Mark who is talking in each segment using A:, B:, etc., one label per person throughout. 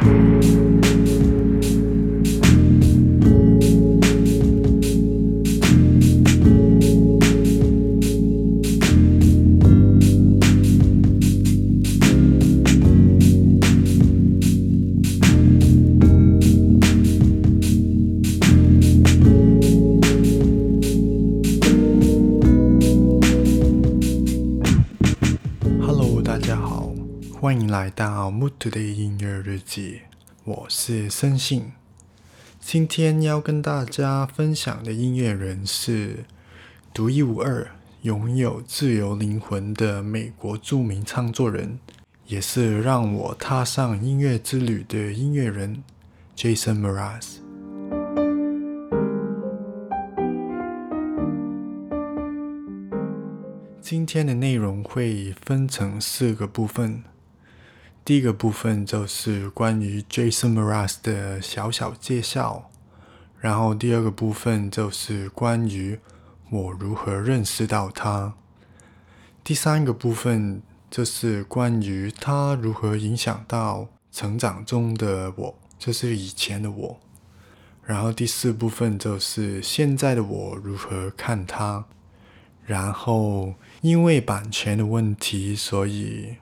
A: 欢迎到 Mood Today 音乐日记，我是森信。今天要跟大家分享的音乐人是独一无二、拥有自由灵魂的美国著名唱作人，也是让我踏上音乐之旅的音乐人 Jason Mraz。今天的内容会分成四个部分。第一个部分就是关于 Jason Mraz 的小小介绍，然后第二个部分就是关于我如何认识到他，第三个部分就是关于他如何影响到成长中的我，就是以前的我，然后第四部分就是现在的我如何看他，然后因为版权的问题，所以。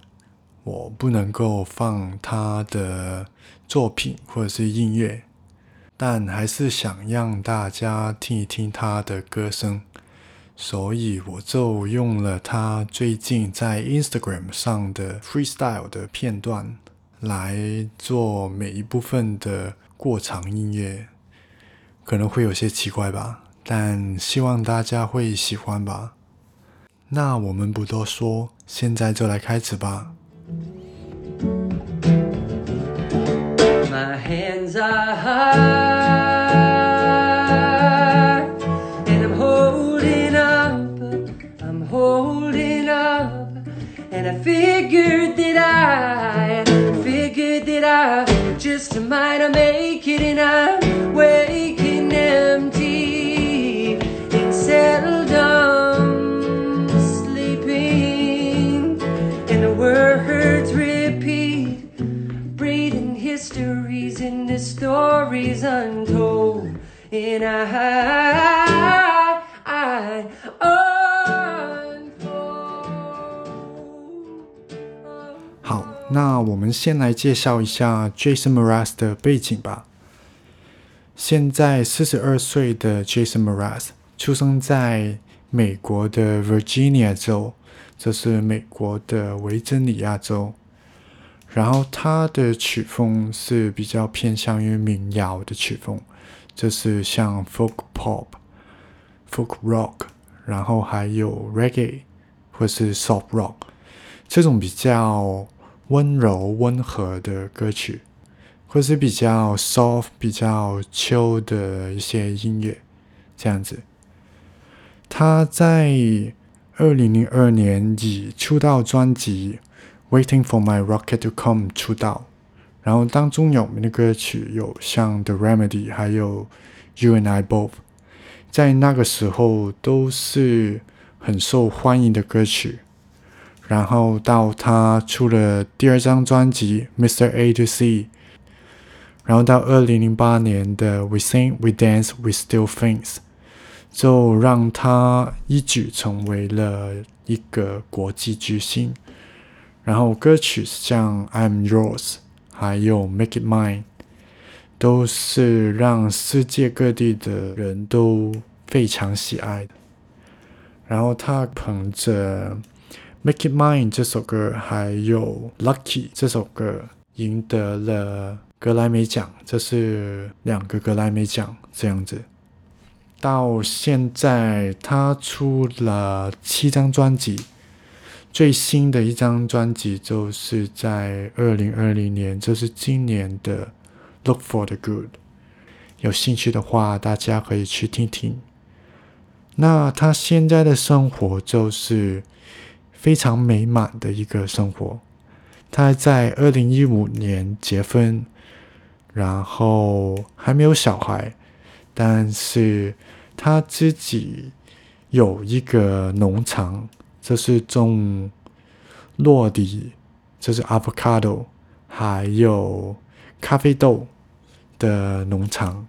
A: 我不能够放他的作品或者是音乐，但还是想让大家听一听他的歌声，所以我就用了他最近在 Instagram 上的 freestyle 的片段来做每一部分的过场音乐，可能会有些奇怪吧，但希望大家会喜欢吧。那我们不多说，现在就来开始吧。
B: My hands are high, and I'm holding up, I'm holding up, and I figured that I, figured that I just might make it, and I'm histories in the stories untold, and I, I unfold.
A: 好，那我们先来介绍一下 Jason Mraz 的背景吧。现在四十二岁的 Jason Mraz 出生在美国的 Virginia 州，这是美国的维珍尼亚州。然后他的曲风是比较偏向于民谣的曲风，就是像 folk pop、folk rock，然后还有 reggae 或是 soft rock 这种比较温柔温和的歌曲，或是比较 soft、比较 chill 的一些音乐，这样子。他在二零零二年以出道专辑。Waiting for my rocket to come 出道，然后当中有名的歌曲有像 The Remedy，还有 You and I Both，在那个时候都是很受欢迎的歌曲。然后到他出了第二张专辑 Mr. A to C，然后到二零零八年的 We Sing We Dance We Still Things，就让他一举成为了一个国际巨星。然后歌曲像《I'm Yours》还有《Make It Mine》，都是让世界各地的人都非常喜爱的。然后他捧着《Make It Mine》这首歌，还有《Lucky》这首歌，赢得了格莱美奖，这是两个格莱美奖这样子。到现在，他出了七张专辑。最新的一张专辑就是在二零二零年，就是今年的《Look for the Good》。有兴趣的话，大家可以去听听。那他现在的生活就是非常美满的一个生活。他在二零一五年结婚，然后还没有小孩，但是他自己有一个农场。这是种落地，这是 avocado，还有咖啡豆的农场，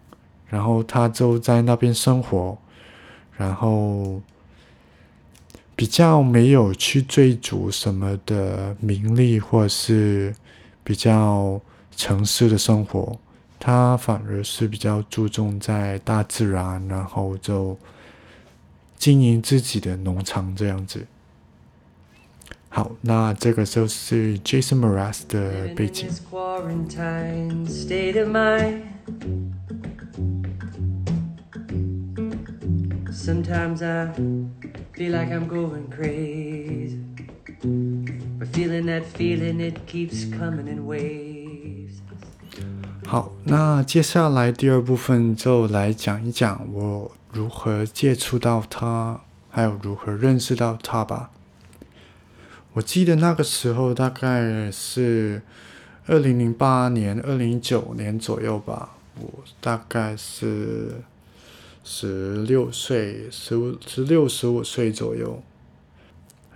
A: 然后他就在那边生活，然后比较没有去追逐什么的名利，或是比较城市的生活，他反而是比较注重在大自然，然后就经营自己的农场这样子。好，那这个就是 Jason Mraz 的背景。
B: Sometimes I feel like I'm going crazy. But feeling that feeling, it keeps coming in waves.
A: 好，那接下来第二部分就来讲一讲我如何接触到他，还有如何认识到他吧。我记得那个时候大概是二零零八年、二零一九年左右吧，我大概是十六岁、十五、十六、十五岁左右。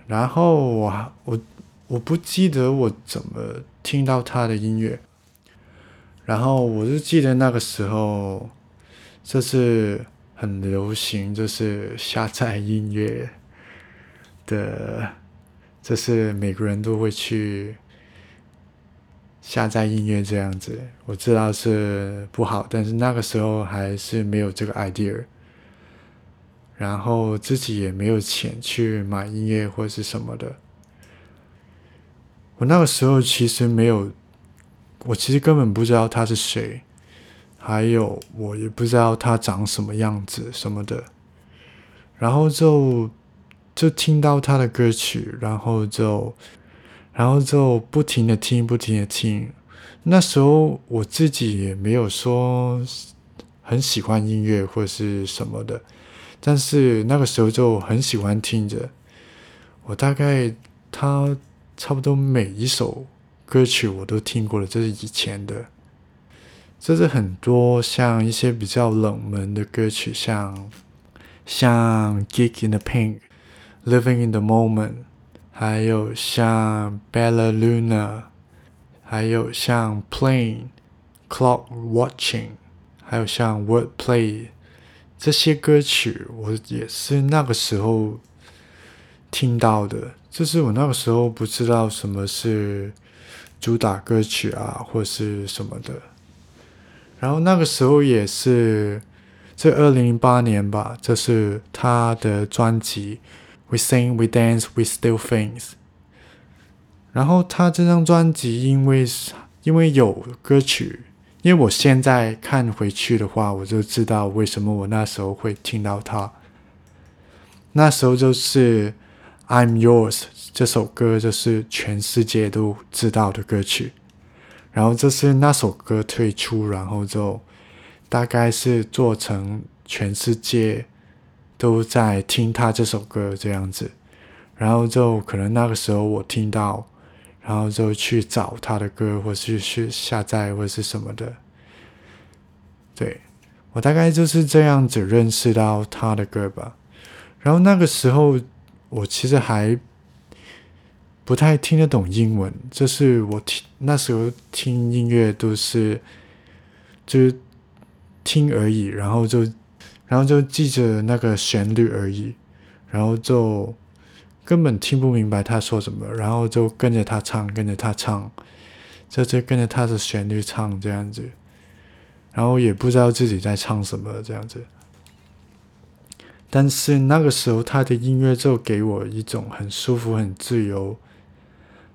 A: 然后我我我不记得我怎么听到他的音乐，然后我就记得那个时候，就是很流行，就是下载音乐的，这是每个人都会去下载音乐这样子。我知道是不好，但是那个时候还是没有这个 idea，然后自己也没有钱去买音乐或是什么的。我那个时候其实没有我其实根本不知道他是谁，还有我也不知道他长什么样子什么的，然后就就听到他的歌曲，然后就然后就不停的听，不停的听。那时候我自己也没有说很喜欢音乐或是什么的，但是那个时候就很喜欢听着。我大概他差不多每一首歌曲我都听过了，这是以前的。这是很多像一些比较冷门的歌曲，像像《Geek in the Pink》、《Living in the Moment》，还有像《Bella Luna》，还有像《Plane》、《Clock Watching》，还有像《Wordplay》这些歌曲，我也是那个时候听到的。就是我那个时候不知道什么是主打歌曲啊，或是什么的。然后那个时候也是，这二零零八年吧，这是他的专辑《We Sing, We Dance, We Still Things》。然后他这张专辑因为因为有歌曲，因为我现在看回去的话，我就知道为什么我那时候会听到他。那时候就是《I'm Yours》这首歌，就是全世界都知道的歌曲。然后这是那首歌推出，然后就大概是做成全世界都在听他这首歌这样子。然后就可能那个时候我听到，然后就去找他的歌，或是去下载或是什么的。对我大概就是这样子认识到他的歌吧。然后那个时候我其实还不太听得懂英文，就是我听那时候听音乐都是就是听而已，然后就然后就记着那个旋律而已，然后就根本听不明白他说什么，然后就跟着他唱，跟着他唱，就就跟着他的旋律唱这样子，然后也不知道自己在唱什么这样子。但是那个时候他的音乐就给我一种很舒服、很自由、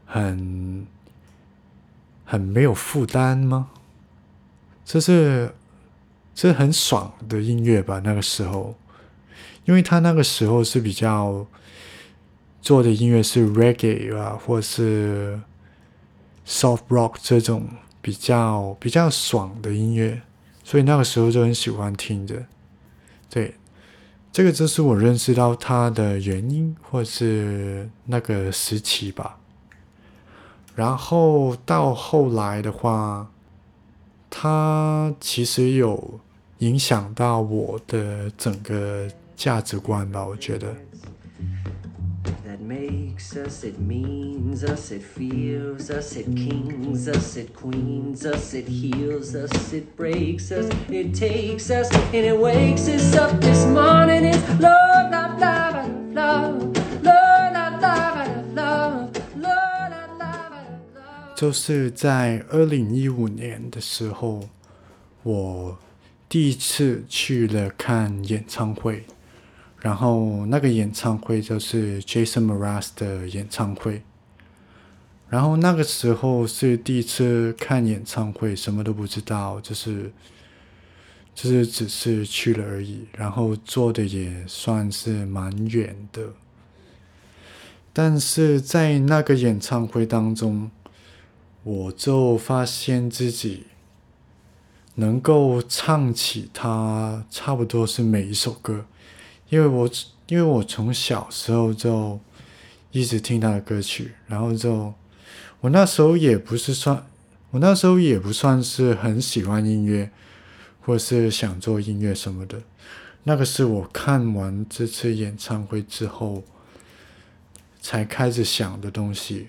A: 很很没有负担吗？这是是很爽的音乐吧？那个时候，因为他那个时候是比较做的音乐是 reggae 啊，或者是 soft rock 这种比较比较爽的音乐，所以那个时候就很喜欢听着。对，这个就是我认识到他的原因，或是那个时期吧。然后到后来的话，他其实有影响到我的整个价值观吧，我觉得。就是在二零一五年的时候，我。第一次去了看演唱会，然后那个演唱会就是 Jason Mraz 的演唱会。然后那个时候是第一次看演唱会，什么都不知道，就是就是只是去了而已。然后坐的也算是蛮远的，但是在那个演唱会当中，我就发现自己能够唱起他差不多是每一首歌，因为我因为我从小时候就一直听他的歌曲，然后就我那时候也不是算，我那时候也不算是很喜欢音乐，或是想做音乐什么的。那个是我看完这次演唱会之后才开始想的东西。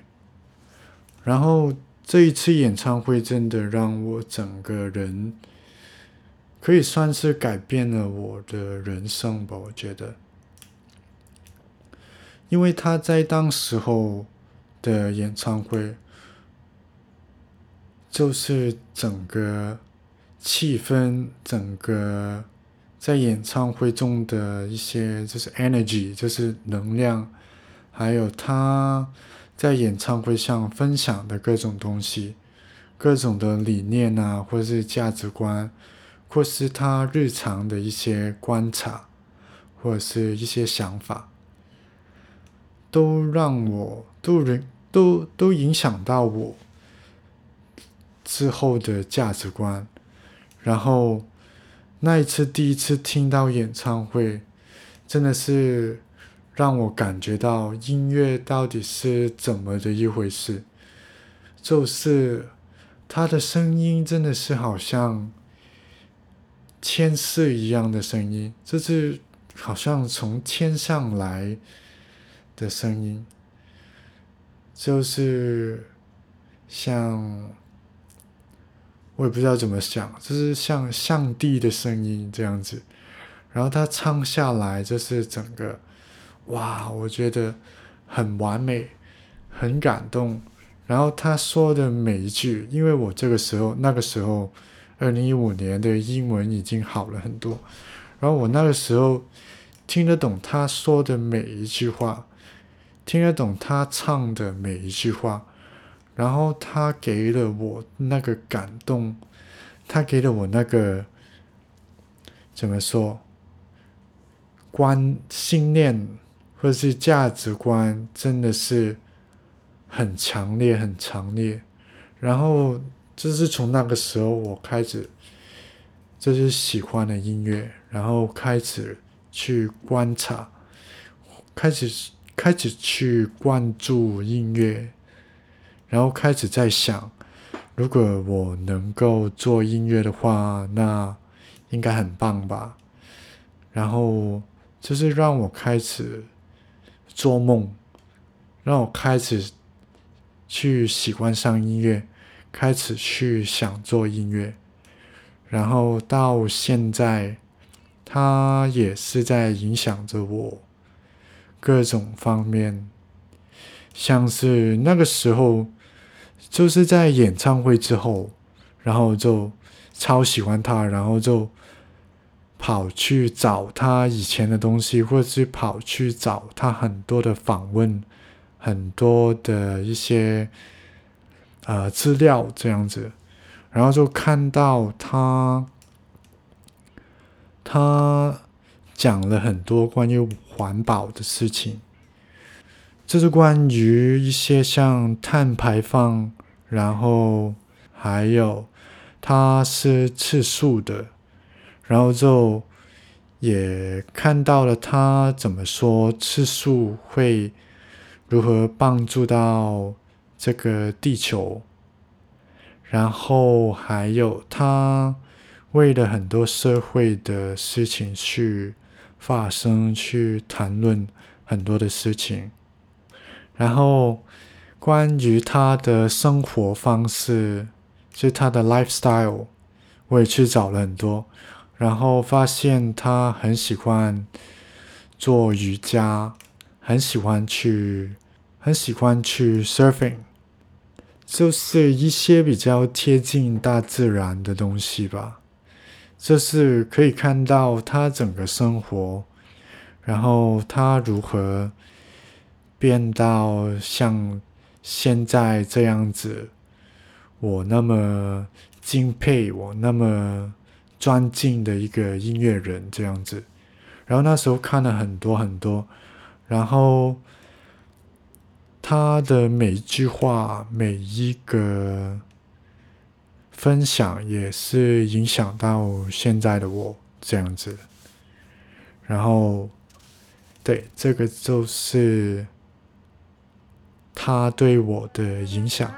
A: 然后这一次演唱会真的让我整个人可以算是改变了我的人生吧，我觉得。因为他在当时候的演唱会，就是整个气氛，整个在演唱会中的一些就是 energy，就是能量，还有他在演唱会上分享的各种东西，各种的理念啊，或是价值观，或是他日常的一些观察，或者是一些想法。都让我都人都都影响到我之后的价值观，然后那一次第一次听到演唱会，真的是让我感觉到音乐到底是怎么的一回事，就是他的声音真的是好像天使一样的声音，就是好像从天上来。的声音，就是像我也不知道怎么想，就是像上帝的声音这样子。然后他唱下来，就是整个哇，我觉得很完美，很感动。然后他说的每一句，因为我这个时候那个时候，二零一五年的英文已经好了很多，然后我那个时候听得懂他说的每一句话。听得懂他唱的每一句话，然后他给了我那个感动，他给了我那个怎么说观信念或者是价值观，真的是很强烈，很强烈。然后就是从那个时候，我开始就是喜欢的音乐，然后开始去观察，开始。开始去关注音乐，然后开始在想，如果我能够做音乐的话，那应该很棒吧。然后就是让我开始做梦，让我开始去喜欢上音乐，开始去想做音乐，然后到现在，它也是在影响着我。各种方面，像是那个时候，就是在演唱会之后，然后就超喜欢他，然后就跑去找他以前的东西，或者是跑去找他很多的访问，很多的一些呃资料这样子，然后就看到他，他。讲了很多关于环保的事情，这是关于一些像碳排放，然后还有他是吃素的，然后就也看到了他怎么说吃素会如何帮助到这个地球，然后还有他为了很多社会的事情去。发生去谈论很多的事情，然后关于他的生活方式，就是他的 lifestyle，我也去找了很多，然后发现他很喜欢做瑜伽，很喜欢去，很喜欢去 surfing，就是一些比较贴近大自然的东西吧。就是可以看到他整个生活，然后他如何变到像现在这样子，我那么敬佩，我那么尊敬的一个音乐人这样子。然后那时候看了很多很多，然后他的每一句话，每一个。分享也是影响到现在的我这样子，然后，对，这个就是他对我的影响。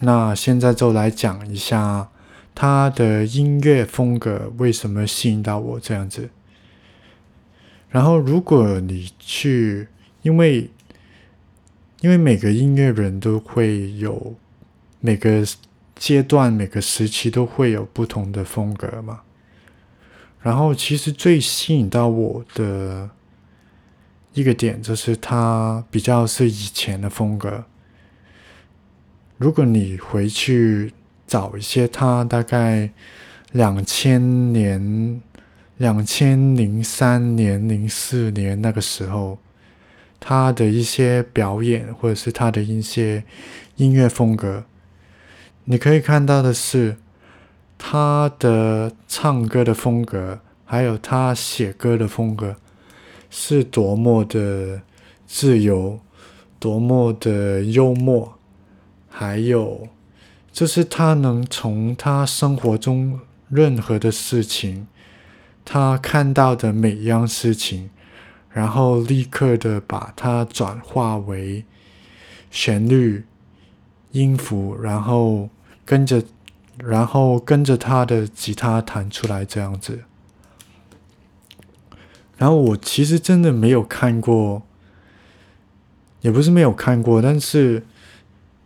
A: 那现在就来讲一下。他的音乐风格为什么吸引到我这样子？然后，如果你去，因为因为每个音乐人都会有每个阶段、每个时期都会有不同的风格嘛。然后，其实最吸引到我的一个点就是他比较是以前的风格。如果你回去。找一些他大概两千年、两千零三年、零四年那个时候，他的一些表演或者是他的一些音乐风格，你可以看到的是他的唱歌的风格，还有他写歌的风格，是多么的自由，多么的幽默，还有。就是他能从他生活中任何的事情，他看到的每一样事情，然后立刻的把它转化为旋律、音符，然后跟着，然后跟着他的吉他弹出来这样子。然后我其实真的没有看过，也不是没有看过，但是。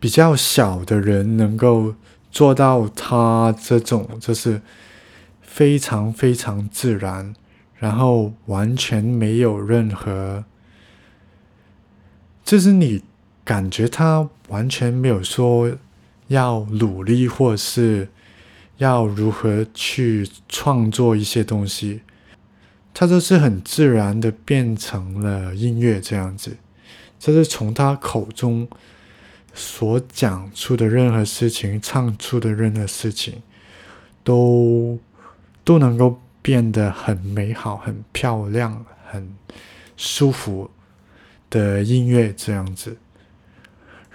A: 比较小的人能够做到他这种，就是非常非常自然，然后完全没有任何，就是你感觉他完全没有说要努力，或是要如何去创作一些东西，他都是很自然的变成了音乐这样子，这是从他口中。所讲出的任何事情，唱出的任何事情，都都能够变得很美好、很漂亮、很舒服的音乐这样子。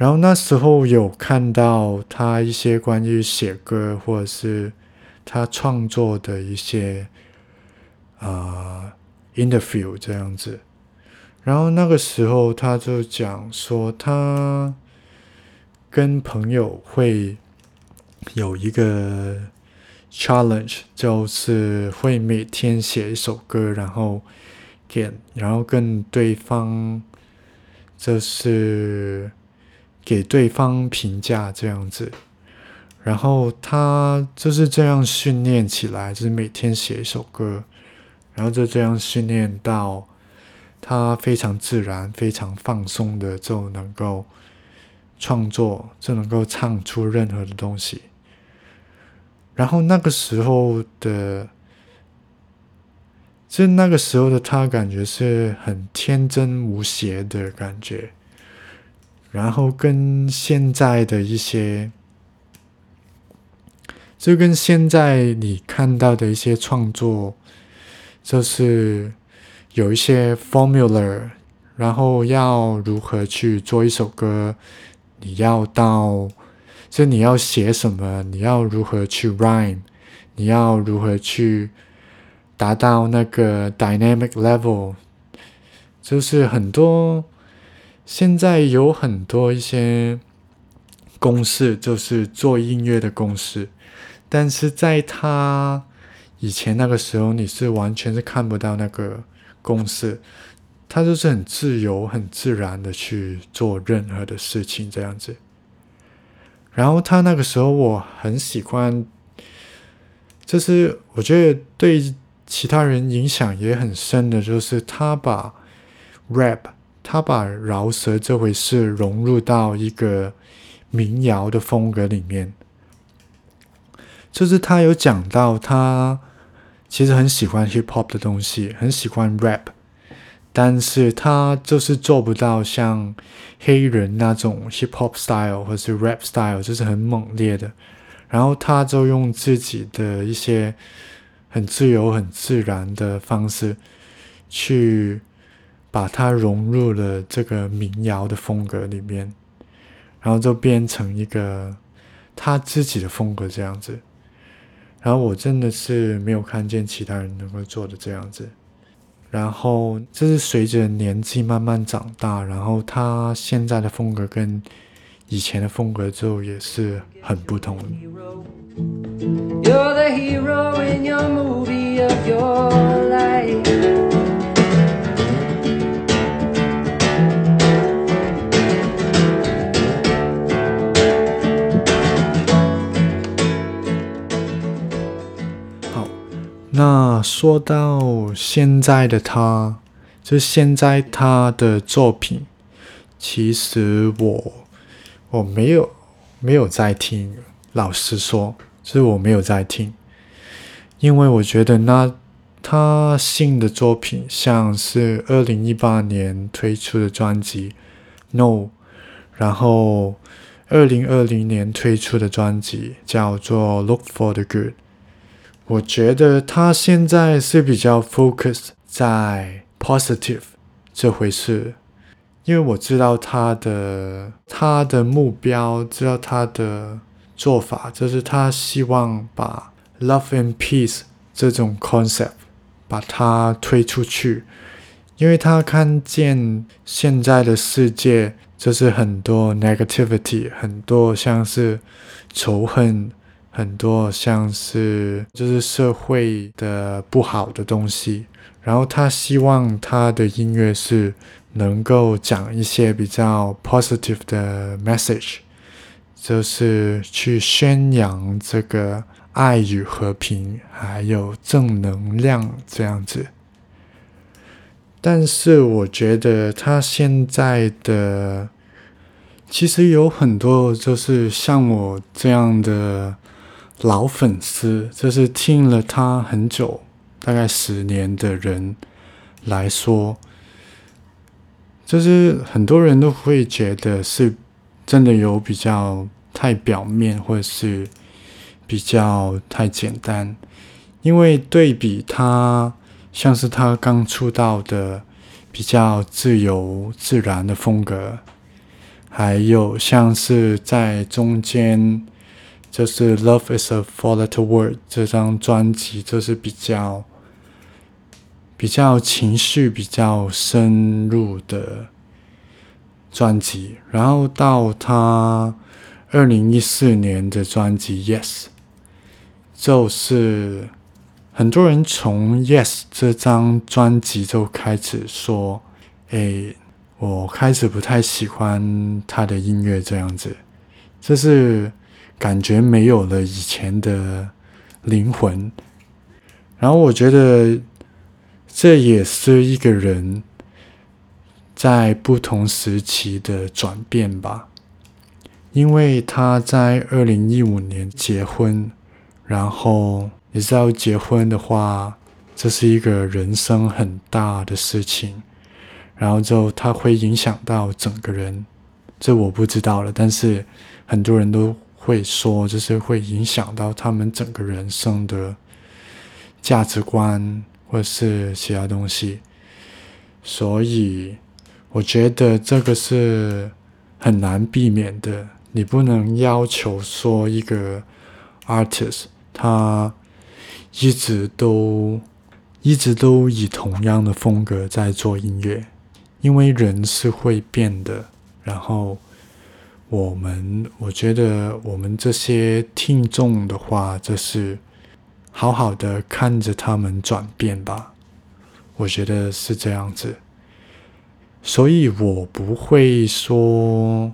A: 然后那时候有看到他一些关于写歌或者是他创作的一些啊 interview 这样子。然后那个时候他就讲说他。跟朋友会有一个 challenge，就是会每天写一首歌，然后给，然后跟对方就是给对方评价这样子。然后他就是这样训练起来，就是每天写一首歌，然后就这样训练到他非常自然、非常放松的就能够。创作就能够唱出任何的东西，然后那个时候的，就那个时候的他，感觉是很天真无邪的感觉，然后跟现在的一些，就跟现在你看到的一些创作，就是有一些 formula，然后要如何去做一首歌。你要到，就你要写什么？你要如何去 rhyme？你要如何去达到那个 dynamic level？就是很多，现在有很多一些公式，就是做音乐的公式。但是在他以前那个时候，你是完全是看不到那个公式，他就是很自由、很自然的去做任何的事情这样子。然后他那个时候，我很喜欢，就是我觉得对其他人影响也很深的，就是他把 rap，他把饶舌这回事融入到一个民谣的风格里面。就是他有讲到，他其实很喜欢 hip hop 的东西，很喜欢 rap，但是他就是做不到像黑人那种 hip hop style 或是 rap style，就是很猛烈的。然后他就用自己的一些很自由、很自然的方式，去把它融入了这个民谣的风格里面，然后就变成一个他自己的风格这样子。然后我真的是没有看见其他人能够做的这样子，然后这是随着年纪慢慢长大，然后他现在的风格跟以前的风格就也是很不同。那说到现在的他，就现在他的作品，其实我我没有没有在听。老实说，就是我没有在听，因为我觉得那他新的作品，像是二零一八年推出的专辑《No》，然后二零二零年推出的专辑叫做《Look for the Good》。我觉得他现在是比较 focus 在 positive 这回事，因为我知道他的他的目标，知道他的做法，就是他希望把 love and peace 这种 concept 把它推出去，因为他看见现在的世界就是很多 negativity，很多像是仇恨。很多像是就是社会的不好的东西，然后他希望他的音乐是能够讲一些比较 positive 的 message，就是去宣扬这个爱与和平，还有正能量这样子。但是我觉得他现在的其实有很多就是像我这样的。老粉丝，就是听了他很久，大概十年的人来说，就是很多人都会觉得是真的有比较太表面，或者是比较太简单。因为对比他，像是他刚出道的比较自由自然的风格，还有像是在中间。就是《Love Is a Four Letter Word》这张专辑，就是比较比较情绪比较深入的专辑。然后到他二零一四年的专辑《Yes》，就是很多人从《Yes》这张专辑就开始说：“哎，我开始不太喜欢他的音乐这样子。”这是。感觉没有了以前的灵魂，然后我觉得这也是一个人在不同时期的转变吧。因为他在二零一五年结婚，然后你知道结婚的话，这是一个人生很大的事情，然后就他会影响到整个人，这我不知道了，但是很多人都。会说，就是会影响到他们整个人生的价值观，或者是其他东西。所以，我觉得这个是很难避免的。你不能要求说一个 artist 他一直都一直都以同样的风格在做音乐，因为人是会变的。然后。我们，我觉得我们这些听众的话，就是好好的看着他们转变吧。我觉得是这样子，所以我不会说，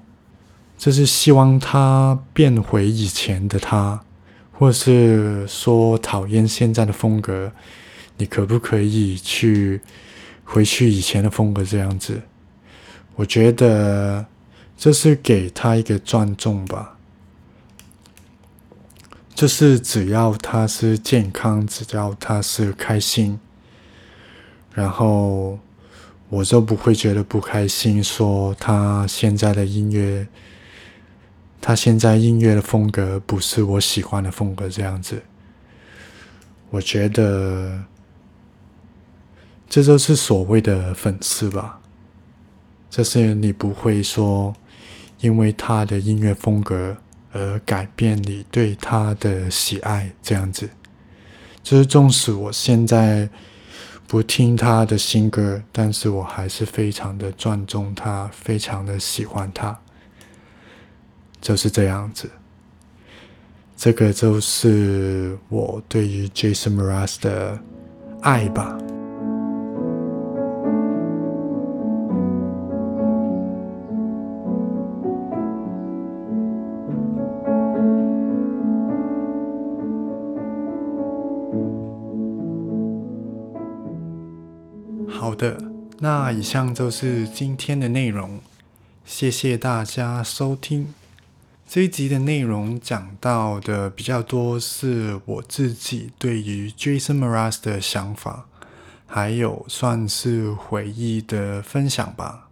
A: 就是希望他变回以前的他，或是说讨厌现在的风格。你可不可以去回去以前的风格这样子？我觉得。这是给他一个尊重吧，就是只要他是健康，只要他是开心，然后我就不会觉得不开心。说他现在的音乐，他现在音乐的风格不是我喜欢的风格，这样子，我觉得这就是所谓的粉丝吧，就是你不会说。因为他的音乐风格而改变你对他的喜爱，这样子，就是纵使我现在不听他的新歌，但是我还是非常的尊重他，非常的喜欢他，就是这样子。这个就是我对于 Jason Mraz 的爱吧。那以上就是今天的内容，谢谢大家收听。这一集的内容讲到的比较多是我自己对于 Jason Mraz 的想法，还有算是回忆的分享吧。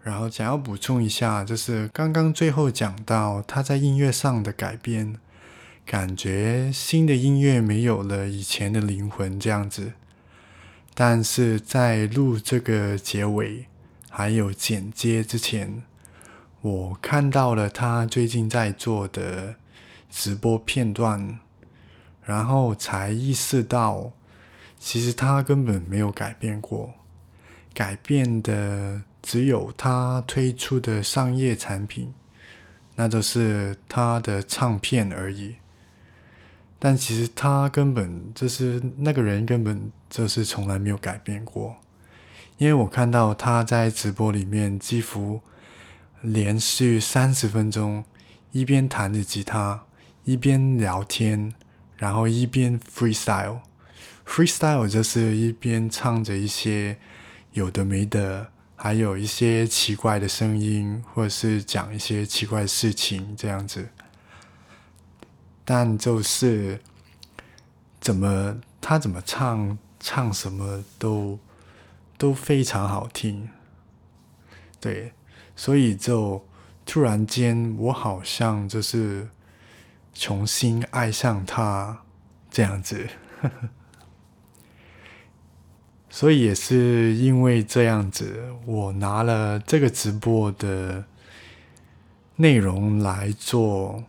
A: 然后想要补充一下，就是刚刚最后讲到他在音乐上的改变，感觉新的音乐没有了以前的灵魂这样子。但是在录这个结尾还有剪接之前，我看到了他最近在做的直播片段，然后才意识到，其实他根本没有改变过，改变的只有他推出的商业产品，那就是他的唱片而已。但其实他根本就是那个人，根本就是从来没有改变过。因为我看到他在直播里面几乎连续三十分钟，一边弹着吉他，一边聊天，然后一边 freestyle。freestyle 就是一边唱着一些有的没的，还有一些奇怪的声音，或者是讲一些奇怪的事情这样子。但就是怎么他怎么唱唱什么都都非常好听，对，所以就突然间我好像就是重新爱上他这样子，所以也是因为这样子，我拿了这个直播的内容来做。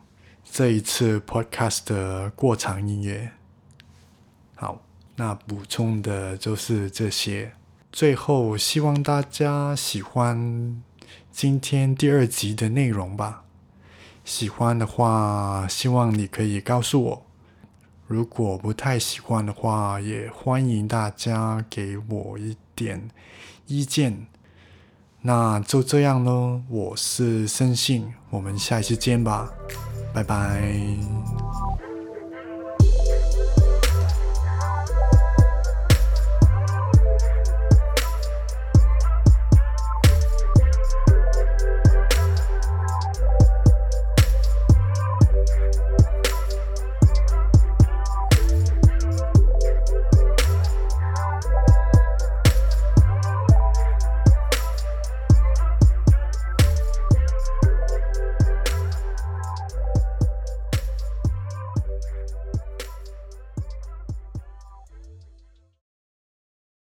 A: 这一次 podcast 的过场音乐，那补充的就是这些。最后，希望大家喜欢今天第二集的内容吧。喜欢的话，希望你可以告诉我；如果不太喜欢的话，也欢迎大家给我一点意见。那就这样喽，我是生信，我们下一次见吧。拜拜。